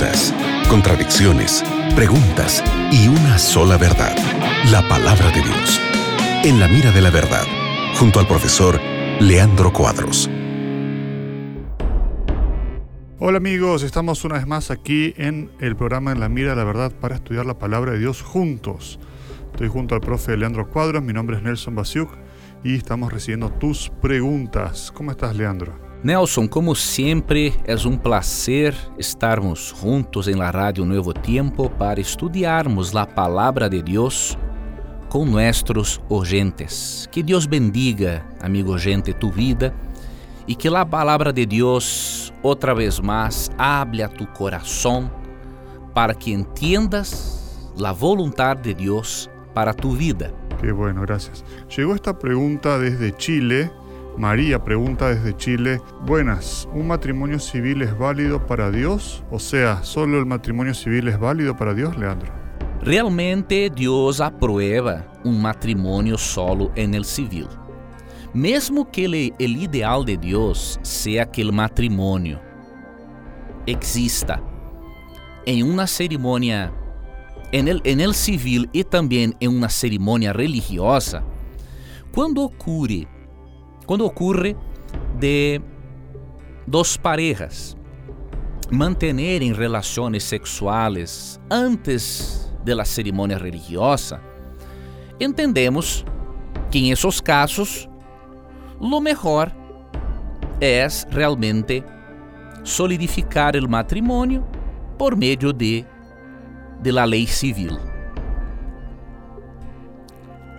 dudas, contradicciones, preguntas y una sola verdad, la palabra de Dios. En la mira de la verdad, junto al profesor Leandro Cuadros. Hola amigos, estamos una vez más aquí en el programa En la mira de la verdad para estudiar la palabra de Dios juntos. Estoy junto al profe Leandro Cuadros, mi nombre es Nelson Basiuk y estamos recibiendo tus preguntas. ¿Cómo estás Leandro? Nelson, como sempre, é um prazer estarmos juntos em la Rádio Novo Tempo para estudiarmos a palavra de Deus com nossos oyentes. Que Deus bendiga, amigo gente, tu vida e que a palavra de Deus outra vez mais hable a tu coração para que entiendas a vontade de Deus para tu vida. Que bueno, gracias. Chegou esta pergunta desde Chile María pregunta desde Chile, buenas, ¿un matrimonio civil es válido para Dios? O sea, ¿solo el matrimonio civil es válido para Dios, Leandro? Realmente Deus aprueba um matrimônio solo en el civil. Mesmo que ele, el ideal de Deus seja que o matrimônio exista em uma cerimônia en el, en el civil e também em uma cerimônia religiosa, quando ocorre quando ocorre de dos parejas manterem relações sexuais antes da cerimônia religiosa, entendemos que em esses casos, lo melhor é realmente solidificar o matrimônio por meio de, de la lei civil.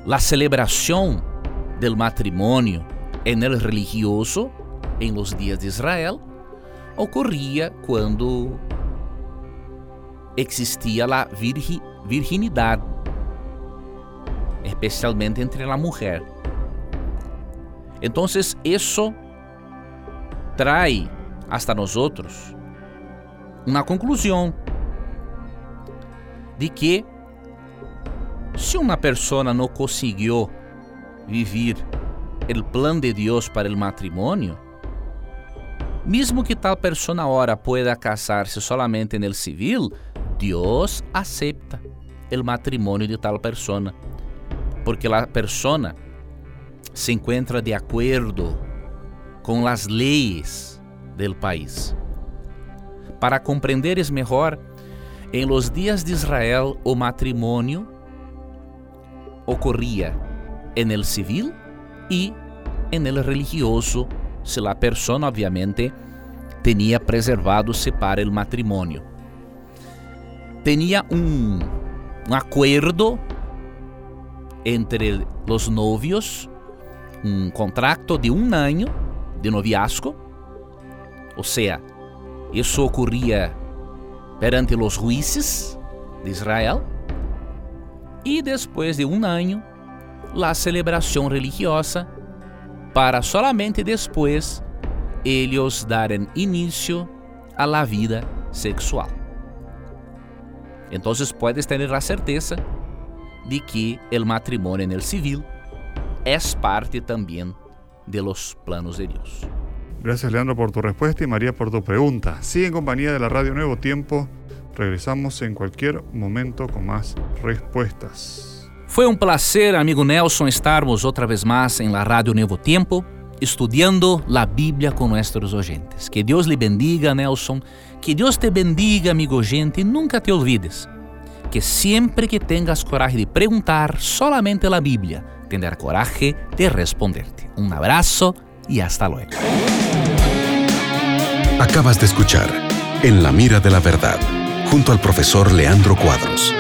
A celebração do matrimônio en el religioso, em los dias de Israel, ocorria quando existia a virgi, virginidade, especialmente entre a mulher. Então, isso traz hasta nós outros uma conclusão de que se uma pessoa não conseguiu viver el plan de Dios para el matrimonio, mesmo que tal persona ahora pueda casarse solamente en el civil, Dios acepta el matrimonio de tal persona, porque la persona se encuentra de acuerdo com as leis del país. Para compreenderes melhor, em los dias de Israel o matrimônio ocorria en el civil y en el religioso, se la persona obviamente tenía preservado-se para el matrimonio. Tenía un, un acuerdo entre los novios, un contrato de un año de noviazgo, o sea, isso ocorria perante os juízes de Israel, e depois de um ano, la celebração religiosa para solamente depois eles darem início a la vida sexual. Então puedes ter a certeza de que o matrimônio no civil é parte também de los planos de Deus. Gracias Leandro por tu respuesta y María por tu pregunta. Sigue en compañía de la radio Nuevo Tiempo. Regresamos en cualquier momento con más respuestas. Foi um prazer, amigo Nelson, estarmos outra vez mais em la Rádio Novo Tempo, estudando a Bíblia com nossos oyentes. Que Deus lhe bendiga, Nelson. Que Deus te bendiga, amigo gente, e nunca te olvides que sempre que tenhas coragem de perguntar solamente a Bíblia, tendrá coragem de responderte. Um abraço e hasta luego. Acabas de escuchar En la mira de la verdad, junto al profesor Leandro Cuadros.